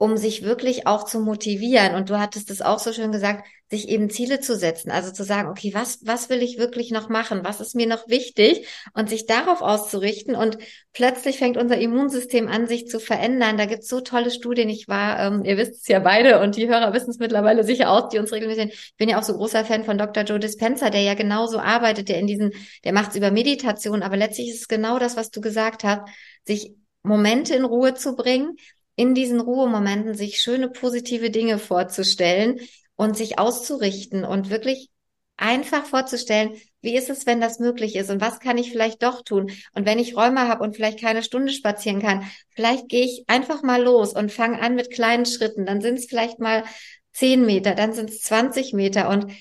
um sich wirklich auch zu motivieren. Und du hattest es auch so schön gesagt, sich eben Ziele zu setzen. Also zu sagen, okay, was, was will ich wirklich noch machen? Was ist mir noch wichtig? Und sich darauf auszurichten. Und plötzlich fängt unser Immunsystem an, sich zu verändern. Da gibt's so tolle Studien. Ich war, ähm, ihr wisst es ja beide und die Hörer wissen es mittlerweile sicher aus, die uns regelmäßig Ich bin ja auch so großer Fan von Dr. Joe Dispenza, der ja genauso arbeitet, der in diesen, der macht es über Meditation. Aber letztlich ist es genau das, was du gesagt hast, sich Momente in Ruhe zu bringen, in diesen Ruhemomenten sich schöne positive Dinge vorzustellen und sich auszurichten und wirklich einfach vorzustellen, wie ist es, wenn das möglich ist und was kann ich vielleicht doch tun? Und wenn ich Räume habe und vielleicht keine Stunde spazieren kann, vielleicht gehe ich einfach mal los und fange an mit kleinen Schritten. Dann sind es vielleicht mal zehn Meter, dann sind es 20 Meter. Und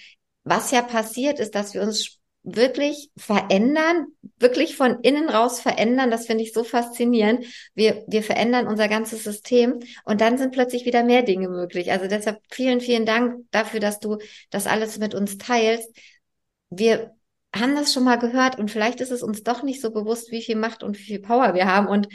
was ja passiert ist, dass wir uns wirklich verändern, wirklich von innen raus verändern. Das finde ich so faszinierend. Wir, wir verändern unser ganzes System und dann sind plötzlich wieder mehr Dinge möglich. Also deshalb vielen, vielen Dank dafür, dass du das alles mit uns teilst. Wir haben das schon mal gehört und vielleicht ist es uns doch nicht so bewusst, wie viel Macht und wie viel Power wir haben und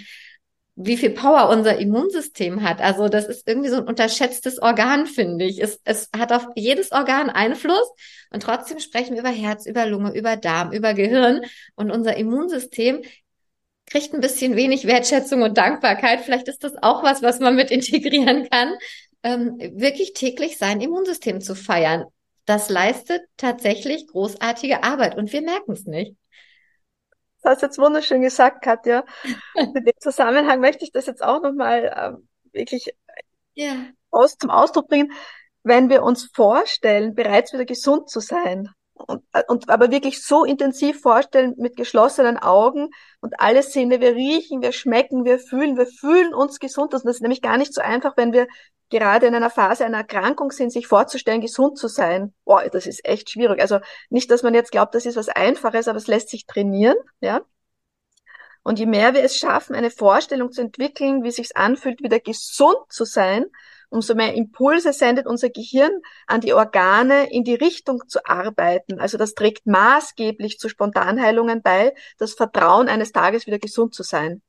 wie viel Power unser Immunsystem hat. Also das ist irgendwie so ein unterschätztes Organ, finde ich. Es, es hat auf jedes Organ Einfluss und trotzdem sprechen wir über Herz, über Lunge, über Darm, über Gehirn und unser Immunsystem kriegt ein bisschen wenig Wertschätzung und Dankbarkeit. Vielleicht ist das auch was, was man mit integrieren kann, ähm, wirklich täglich sein Immunsystem zu feiern. Das leistet tatsächlich großartige Arbeit und wir merken es nicht. Das hast du jetzt wunderschön gesagt, Katja. In dem Zusammenhang möchte ich das jetzt auch nochmal ähm, wirklich yeah. aus, zum Ausdruck bringen. Wenn wir uns vorstellen, bereits wieder gesund zu sein, und, und aber wirklich so intensiv vorstellen mit geschlossenen Augen und alle Sinne, wir riechen, wir schmecken, wir fühlen, wir fühlen uns gesund. Und das ist nämlich gar nicht so einfach, wenn wir gerade in einer Phase einer Erkrankung sind, sich vorzustellen, gesund zu sein. Boah, das ist echt schwierig. Also nicht, dass man jetzt glaubt, das ist was Einfaches, aber es lässt sich trainieren, ja. Und je mehr wir es schaffen, eine Vorstellung zu entwickeln, wie es sich anfühlt, wieder gesund zu sein, umso mehr Impulse sendet unser Gehirn an die Organe, in die Richtung zu arbeiten. Also das trägt maßgeblich zu Spontanheilungen bei, das Vertrauen eines Tages wieder gesund zu sein.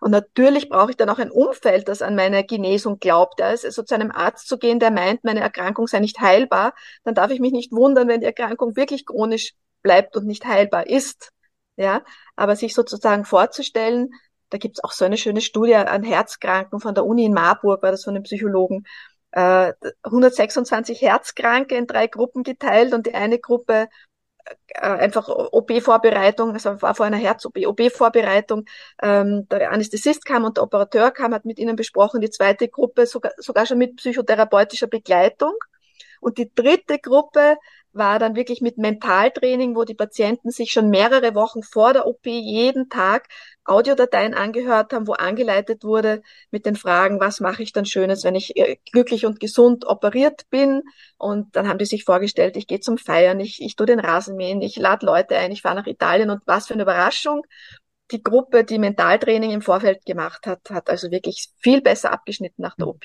Und natürlich brauche ich dann auch ein Umfeld, das an meine Genesung glaubt. Ja. Also zu einem Arzt zu gehen, der meint, meine Erkrankung sei nicht heilbar, dann darf ich mich nicht wundern, wenn die Erkrankung wirklich chronisch bleibt und nicht heilbar ist. Ja, aber sich sozusagen vorzustellen, da gibt's auch so eine schöne Studie an Herzkranken von der Uni in Marburg, war das von einem Psychologen, 126 äh, Herzkranke in drei Gruppen geteilt und die eine Gruppe äh, einfach OP-Vorbereitung, also war vor einer Herz-OP, OP-Vorbereitung, ähm, der Anästhesist kam und der Operateur kam, hat mit ihnen besprochen, die zweite Gruppe sogar, sogar schon mit psychotherapeutischer Begleitung. Und die dritte Gruppe war dann wirklich mit Mentaltraining, wo die Patienten sich schon mehrere Wochen vor der OP jeden Tag Audiodateien angehört haben, wo angeleitet wurde mit den Fragen, was mache ich dann Schönes, wenn ich äh, glücklich und gesund operiert bin. Und dann haben die sich vorgestellt, ich gehe zum Feiern, ich, ich tue den Rasenmähen, ich lade Leute ein, ich fahre nach Italien und was für eine Überraschung. Die Gruppe, die Mentaltraining im Vorfeld gemacht hat, hat also wirklich viel besser abgeschnitten nach der OP.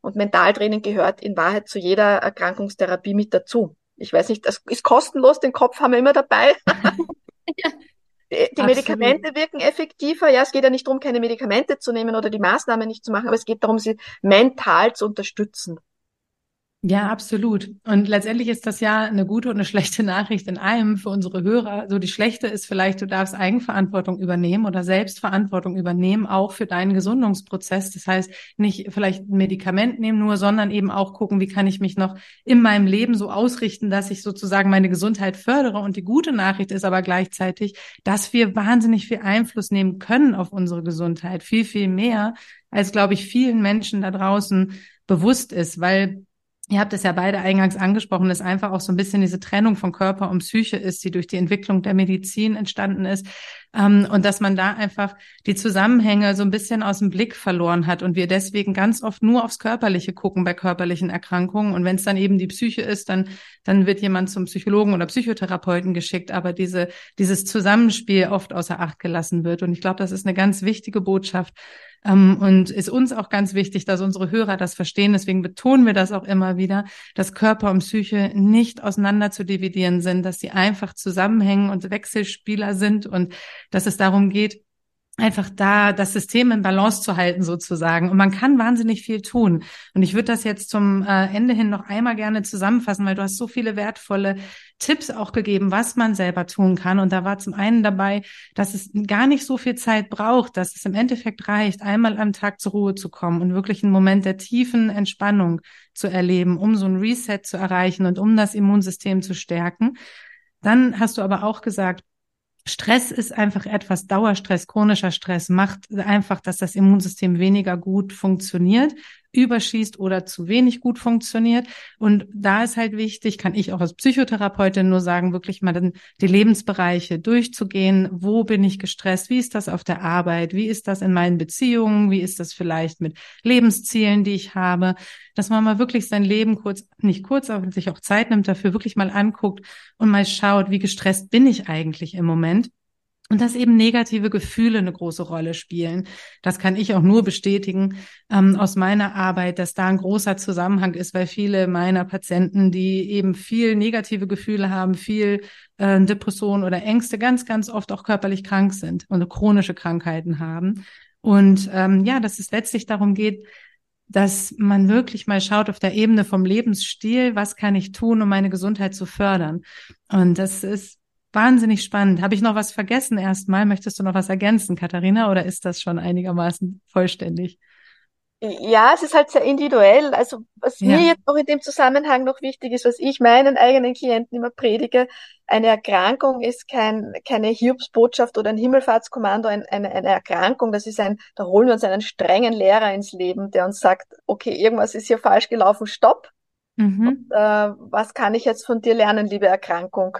Und Mentaltraining gehört in Wahrheit zu jeder Erkrankungstherapie mit dazu ich weiß nicht, das ist kostenlos, den Kopf haben wir immer dabei. ja. Die, die Medikamente wirken effektiver. Ja, es geht ja nicht darum, keine Medikamente zu nehmen oder die Maßnahmen nicht zu machen, aber es geht darum, sie mental zu unterstützen. Ja, absolut. Und letztendlich ist das ja eine gute und eine schlechte Nachricht in einem für unsere Hörer. So die schlechte ist vielleicht, du darfst Eigenverantwortung übernehmen oder Selbstverantwortung übernehmen, auch für deinen Gesundungsprozess. Das heißt, nicht vielleicht ein Medikament nehmen nur, sondern eben auch gucken, wie kann ich mich noch in meinem Leben so ausrichten, dass ich sozusagen meine Gesundheit fördere. Und die gute Nachricht ist aber gleichzeitig, dass wir wahnsinnig viel Einfluss nehmen können auf unsere Gesundheit. Viel, viel mehr, als, glaube ich, vielen Menschen da draußen bewusst ist, weil Ihr habt es ja beide eingangs angesprochen, dass einfach auch so ein bisschen diese Trennung von Körper und Psyche ist, die durch die Entwicklung der Medizin entstanden ist. Ähm, und dass man da einfach die Zusammenhänge so ein bisschen aus dem Blick verloren hat und wir deswegen ganz oft nur aufs Körperliche gucken bei körperlichen Erkrankungen. Und wenn es dann eben die Psyche ist, dann, dann wird jemand zum Psychologen oder Psychotherapeuten geschickt, aber diese, dieses Zusammenspiel oft außer Acht gelassen wird. Und ich glaube, das ist eine ganz wichtige Botschaft, ähm, und ist uns auch ganz wichtig, dass unsere Hörer das verstehen. Deswegen betonen wir das auch immer wieder, dass Körper und Psyche nicht auseinander zu dividieren sind, dass sie einfach zusammenhängen und Wechselspieler sind und dass es darum geht, einfach da das System in Balance zu halten sozusagen. Und man kann wahnsinnig viel tun. Und ich würde das jetzt zum äh, Ende hin noch einmal gerne zusammenfassen, weil du hast so viele wertvolle Tipps auch gegeben, was man selber tun kann. Und da war zum einen dabei, dass es gar nicht so viel Zeit braucht, dass es im Endeffekt reicht, einmal am Tag zur Ruhe zu kommen und wirklich einen Moment der tiefen Entspannung zu erleben, um so ein Reset zu erreichen und um das Immunsystem zu stärken. Dann hast du aber auch gesagt, Stress ist einfach etwas, Dauerstress, chronischer Stress macht einfach, dass das Immunsystem weniger gut funktioniert überschießt oder zu wenig gut funktioniert. Und da ist halt wichtig, kann ich auch als Psychotherapeutin nur sagen, wirklich mal dann die Lebensbereiche durchzugehen. Wo bin ich gestresst? Wie ist das auf der Arbeit? Wie ist das in meinen Beziehungen? Wie ist das vielleicht mit Lebenszielen, die ich habe? Dass man mal wirklich sein Leben kurz, nicht kurz, aber sich auch Zeit nimmt dafür, wirklich mal anguckt und mal schaut, wie gestresst bin ich eigentlich im Moment und dass eben negative Gefühle eine große Rolle spielen. Das kann ich auch nur bestätigen ähm, aus meiner Arbeit, dass da ein großer Zusammenhang ist, weil viele meiner Patienten, die eben viel negative Gefühle haben, viel äh, Depressionen oder Ängste, ganz, ganz oft auch körperlich krank sind und chronische Krankheiten haben. Und ähm, ja, dass es letztlich darum geht, dass man wirklich mal schaut auf der Ebene vom Lebensstil, was kann ich tun, um meine Gesundheit zu fördern. Und das ist Wahnsinnig spannend. Habe ich noch was vergessen erstmal? Möchtest du noch was ergänzen, Katharina, oder ist das schon einigermaßen vollständig? Ja, es ist halt sehr individuell. Also was ja. mir jetzt noch in dem Zusammenhang noch wichtig ist, was ich meinen eigenen Klienten immer predige, eine Erkrankung ist kein, keine Hiobsbotschaft oder ein Himmelfahrtskommando, ein, eine, eine Erkrankung, das ist ein, da holen wir uns einen strengen Lehrer ins Leben, der uns sagt, okay, irgendwas ist hier falsch gelaufen, stopp. Mhm. Und, äh, was kann ich jetzt von dir lernen, liebe Erkrankung?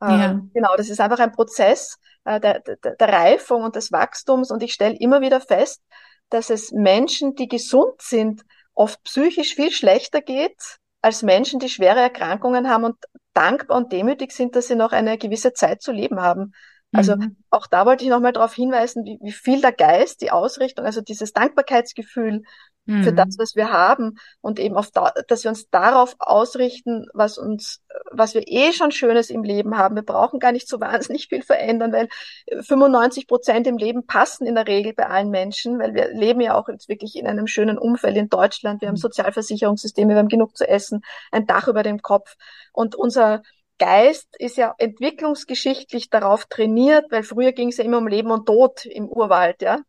Ja. Ähm, genau, das ist einfach ein Prozess äh, der, der, der Reifung und des Wachstums. Und ich stelle immer wieder fest, dass es Menschen, die gesund sind, oft psychisch viel schlechter geht als Menschen, die schwere Erkrankungen haben und dankbar und demütig sind, dass sie noch eine gewisse Zeit zu leben haben. Also mhm. auch da wollte ich nochmal darauf hinweisen, wie, wie viel der Geist, die Ausrichtung, also dieses Dankbarkeitsgefühl mhm. für das, was wir haben und eben auf da, dass wir uns darauf ausrichten, was uns, was wir eh schon Schönes im Leben haben. Wir brauchen gar nicht so wahnsinnig viel verändern, weil 95 Prozent im Leben passen in der Regel bei allen Menschen, weil wir leben ja auch jetzt wirklich in einem schönen Umfeld in Deutschland. Wir haben mhm. Sozialversicherungssysteme, wir haben genug zu essen, ein Dach über dem Kopf und unser Geist ist ja entwicklungsgeschichtlich darauf trainiert, weil früher ging es ja immer um Leben und Tod im Urwald, ja.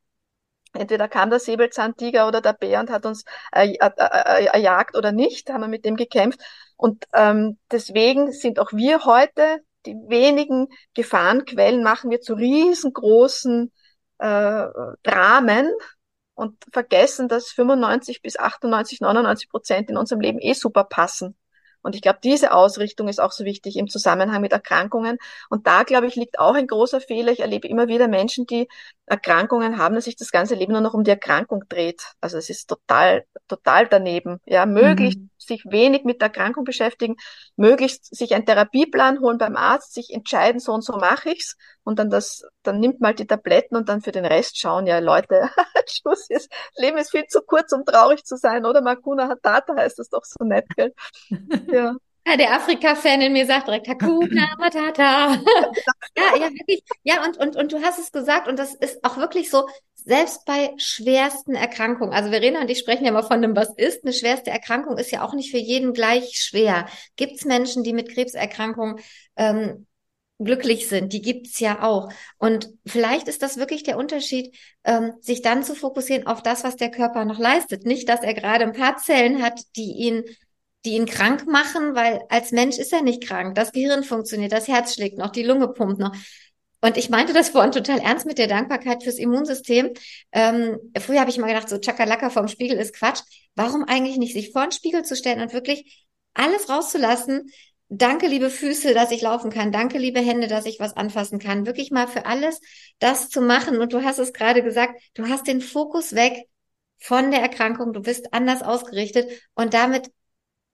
Entweder kam der Säbelzahntiger oder der Bär und hat uns äh, äh, äh, erjagt oder nicht, haben wir mit dem gekämpft. Und ähm, deswegen sind auch wir heute, die wenigen Gefahrenquellen machen wir zu riesengroßen äh, Dramen und vergessen, dass 95 bis 98, 99 Prozent in unserem Leben eh super passen. Und ich glaube, diese Ausrichtung ist auch so wichtig im Zusammenhang mit Erkrankungen. Und da, glaube ich, liegt auch ein großer Fehler. Ich erlebe immer wieder Menschen, die Erkrankungen haben, dass sich das ganze Leben nur noch um die Erkrankung dreht. Also es ist total, total daneben. Ja, möglichst mhm. sich wenig mit der Erkrankung beschäftigen, möglichst sich einen Therapieplan holen beim Arzt, sich entscheiden, so und so mache ich's und dann das, dann nimmt mal die Tabletten und dann für den Rest schauen, ja Leute, Schluss ist, Leben ist viel zu kurz, um traurig zu sein, oder? Makuna Hatata heißt das doch so nett, gell? Ja. Ja, der Afrika-Fan in mir sagt direkt Hakuna Matata. ja, ja, wirklich. Ja, und, und, und du hast es gesagt, und das ist auch wirklich so, selbst bei schwersten Erkrankungen, also Verena und ich sprechen ja mal von dem, was ist. Eine schwerste Erkrankung ist ja auch nicht für jeden gleich schwer. Gibt es Menschen, die mit Krebserkrankungen ähm, glücklich sind, die gibt's ja auch. Und vielleicht ist das wirklich der Unterschied, ähm, sich dann zu fokussieren auf das, was der Körper noch leistet. Nicht, dass er gerade ein paar Zellen hat, die ihn die ihn krank machen, weil als Mensch ist er nicht krank. Das Gehirn funktioniert, das Herz schlägt noch, die Lunge pumpt noch. Und ich meinte das vorhin total ernst mit der Dankbarkeit fürs Immunsystem. Ähm, früher habe ich mal gedacht, so Chakalaka vom Spiegel ist Quatsch. Warum eigentlich nicht sich vor den Spiegel zu stellen und wirklich alles rauszulassen? Danke, liebe Füße, dass ich laufen kann. Danke, liebe Hände, dass ich was anfassen kann. Wirklich mal für alles das zu machen. Und du hast es gerade gesagt, du hast den Fokus weg von der Erkrankung. Du bist anders ausgerichtet und damit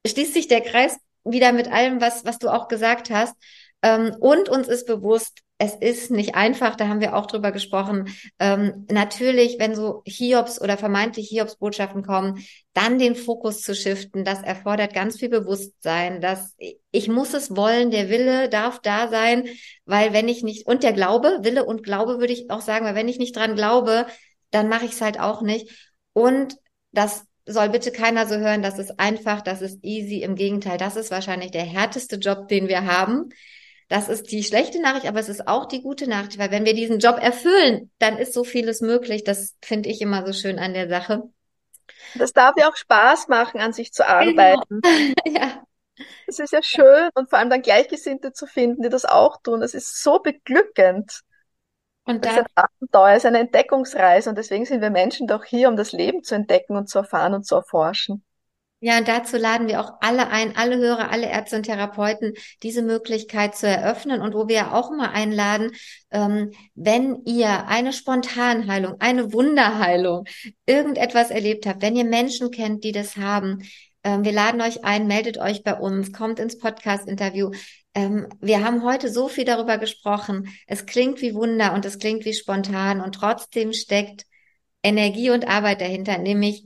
schließt sich der Kreis wieder mit allem, was, was du auch gesagt hast. Ähm, und uns ist bewusst, es ist nicht einfach, da haben wir auch drüber gesprochen. Ähm, natürlich, wenn so Hiobs oder vermeintlich Hiobs-Botschaften kommen, dann den Fokus zu shiften, das erfordert ganz viel Bewusstsein, dass ich muss es wollen, der Wille darf da sein, weil wenn ich nicht, und der Glaube, Wille und Glaube würde ich auch sagen, weil wenn ich nicht dran glaube, dann mache ich es halt auch nicht. Und das soll bitte keiner so hören, das ist einfach, das ist easy. Im Gegenteil, das ist wahrscheinlich der härteste Job, den wir haben. Das ist die schlechte Nachricht, aber es ist auch die gute Nachricht, weil wenn wir diesen Job erfüllen, dann ist so vieles möglich. Das finde ich immer so schön an der Sache. Das darf ja auch Spaß machen, an sich zu arbeiten. Genau. ja. Es ist ja schön und vor allem dann Gleichgesinnte zu finden, die das auch tun. Das ist so beglückend. Und das ist ein Abenteuer, ist eine Entdeckungsreise und deswegen sind wir Menschen doch hier, um das Leben zu entdecken und zu erfahren und zu erforschen. Ja, und dazu laden wir auch alle ein, alle Hörer, alle Ärzte und Therapeuten, diese Möglichkeit zu eröffnen und wo wir auch immer einladen, ähm, wenn ihr eine Spontanheilung, eine Wunderheilung, irgendetwas erlebt habt, wenn ihr Menschen kennt, die das haben, ähm, wir laden euch ein, meldet euch bei uns, kommt ins Podcast-Interview. Ähm, wir haben heute so viel darüber gesprochen. Es klingt wie Wunder und es klingt wie spontan und trotzdem steckt Energie und Arbeit dahinter, nämlich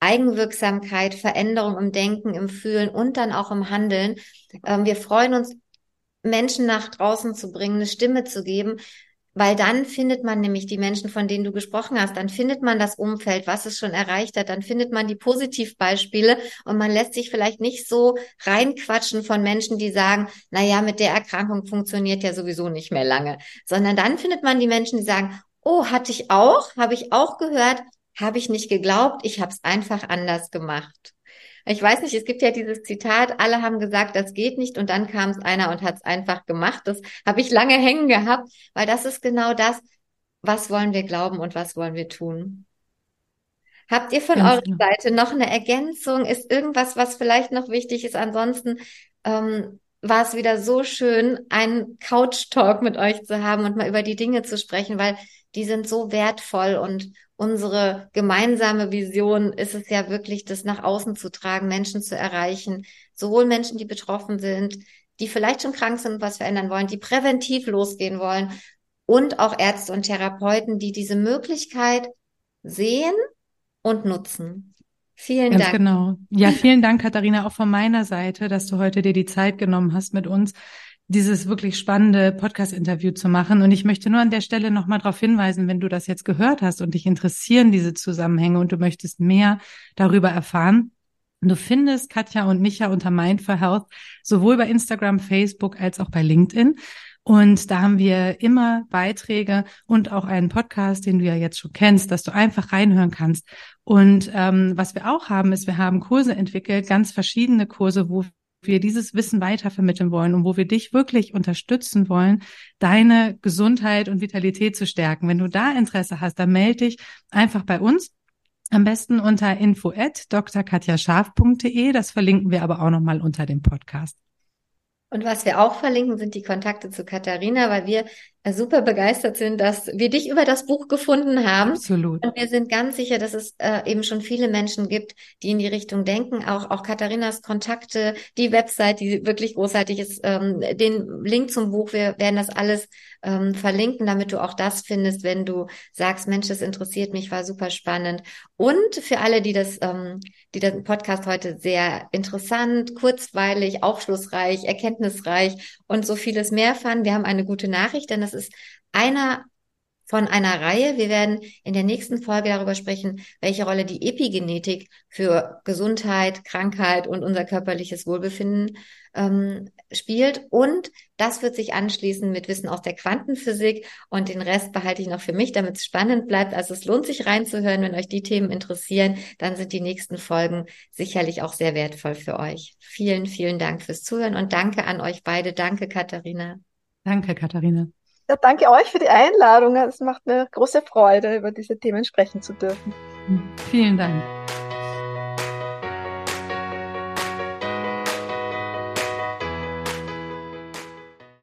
Eigenwirksamkeit, Veränderung im Denken, im Fühlen und dann auch im Handeln. Ähm, wir freuen uns, Menschen nach draußen zu bringen, eine Stimme zu geben, weil dann findet man nämlich die Menschen, von denen du gesprochen hast, dann findet man das Umfeld, was es schon erreicht hat, dann findet man die Positivbeispiele. Und man lässt sich vielleicht nicht so reinquatschen von Menschen, die sagen, na ja, mit der Erkrankung funktioniert ja sowieso nicht mehr lange, sondern dann findet man die Menschen, die sagen, oh, hatte ich auch, habe ich auch gehört, habe ich nicht geglaubt, ich habe es einfach anders gemacht. Ich weiß nicht, es gibt ja dieses Zitat, alle haben gesagt, das geht nicht und dann kam es einer und hat es einfach gemacht. Das habe ich lange hängen gehabt, weil das ist genau das, was wollen wir glauben und was wollen wir tun. Habt ihr von Ganz eurer genau. Seite noch eine Ergänzung? Ist irgendwas, was vielleicht noch wichtig ist? Ansonsten ähm, war es wieder so schön, einen Couch-Talk mit euch zu haben und mal über die Dinge zu sprechen, weil die sind so wertvoll und unsere gemeinsame Vision ist es ja wirklich, das nach außen zu tragen, Menschen zu erreichen, sowohl Menschen, die betroffen sind, die vielleicht schon krank sind und was verändern wollen, die präventiv losgehen wollen und auch Ärzte und Therapeuten, die diese Möglichkeit sehen und nutzen. Vielen Ganz Dank. genau. Ja, vielen Dank, Katharina, auch von meiner Seite, dass du heute dir die Zeit genommen hast, mit uns dieses wirklich spannende Podcast-Interview zu machen. Und ich möchte nur an der Stelle nochmal darauf hinweisen, wenn du das jetzt gehört hast und dich interessieren diese Zusammenhänge und du möchtest mehr darüber erfahren, Du findest Katja und Micha unter Mind for Health sowohl bei Instagram, Facebook als auch bei LinkedIn. Und da haben wir immer Beiträge und auch einen Podcast, den du ja jetzt schon kennst, dass du einfach reinhören kannst. Und ähm, was wir auch haben, ist, wir haben Kurse entwickelt, ganz verschiedene Kurse, wo wir dieses Wissen weitervermitteln wollen und wo wir dich wirklich unterstützen wollen, deine Gesundheit und Vitalität zu stärken. Wenn du da Interesse hast, dann melde dich einfach bei uns. Am besten unter info at drkatjascharf.de. Das verlinken wir aber auch nochmal unter dem Podcast. Und was wir auch verlinken, sind die Kontakte zu Katharina, weil wir super begeistert sind, dass wir dich über das Buch gefunden haben. Absolut. Und wir sind ganz sicher, dass es äh, eben schon viele Menschen gibt, die in die Richtung denken. Auch, auch Katharinas Kontakte, die Website, die wirklich großartig ist, ähm, den Link zum Buch. Wir werden das alles ähm, verlinken, damit du auch das findest, wenn du sagst, Mensch, das interessiert mich, war super spannend. Und für alle, die das, ähm, die den Podcast heute sehr interessant, kurzweilig, aufschlussreich, erkenntnisreich und so vieles mehr fanden, wir haben eine gute Nachricht, denn das ist einer von einer Reihe. Wir werden in der nächsten Folge darüber sprechen, welche Rolle die Epigenetik für Gesundheit, Krankheit und unser körperliches Wohlbefinden ähm, spielt. Und das wird sich anschließen mit Wissen aus der Quantenphysik und den Rest behalte ich noch für mich, damit es spannend bleibt. Also es lohnt sich reinzuhören, wenn euch die Themen interessieren, dann sind die nächsten Folgen sicherlich auch sehr wertvoll für euch. Vielen, vielen Dank fürs Zuhören und danke an euch beide. Danke, Katharina. Danke, Katharina. Ja, danke euch für die Einladung. Es macht mir große Freude, über diese Themen sprechen zu dürfen. Vielen Dank.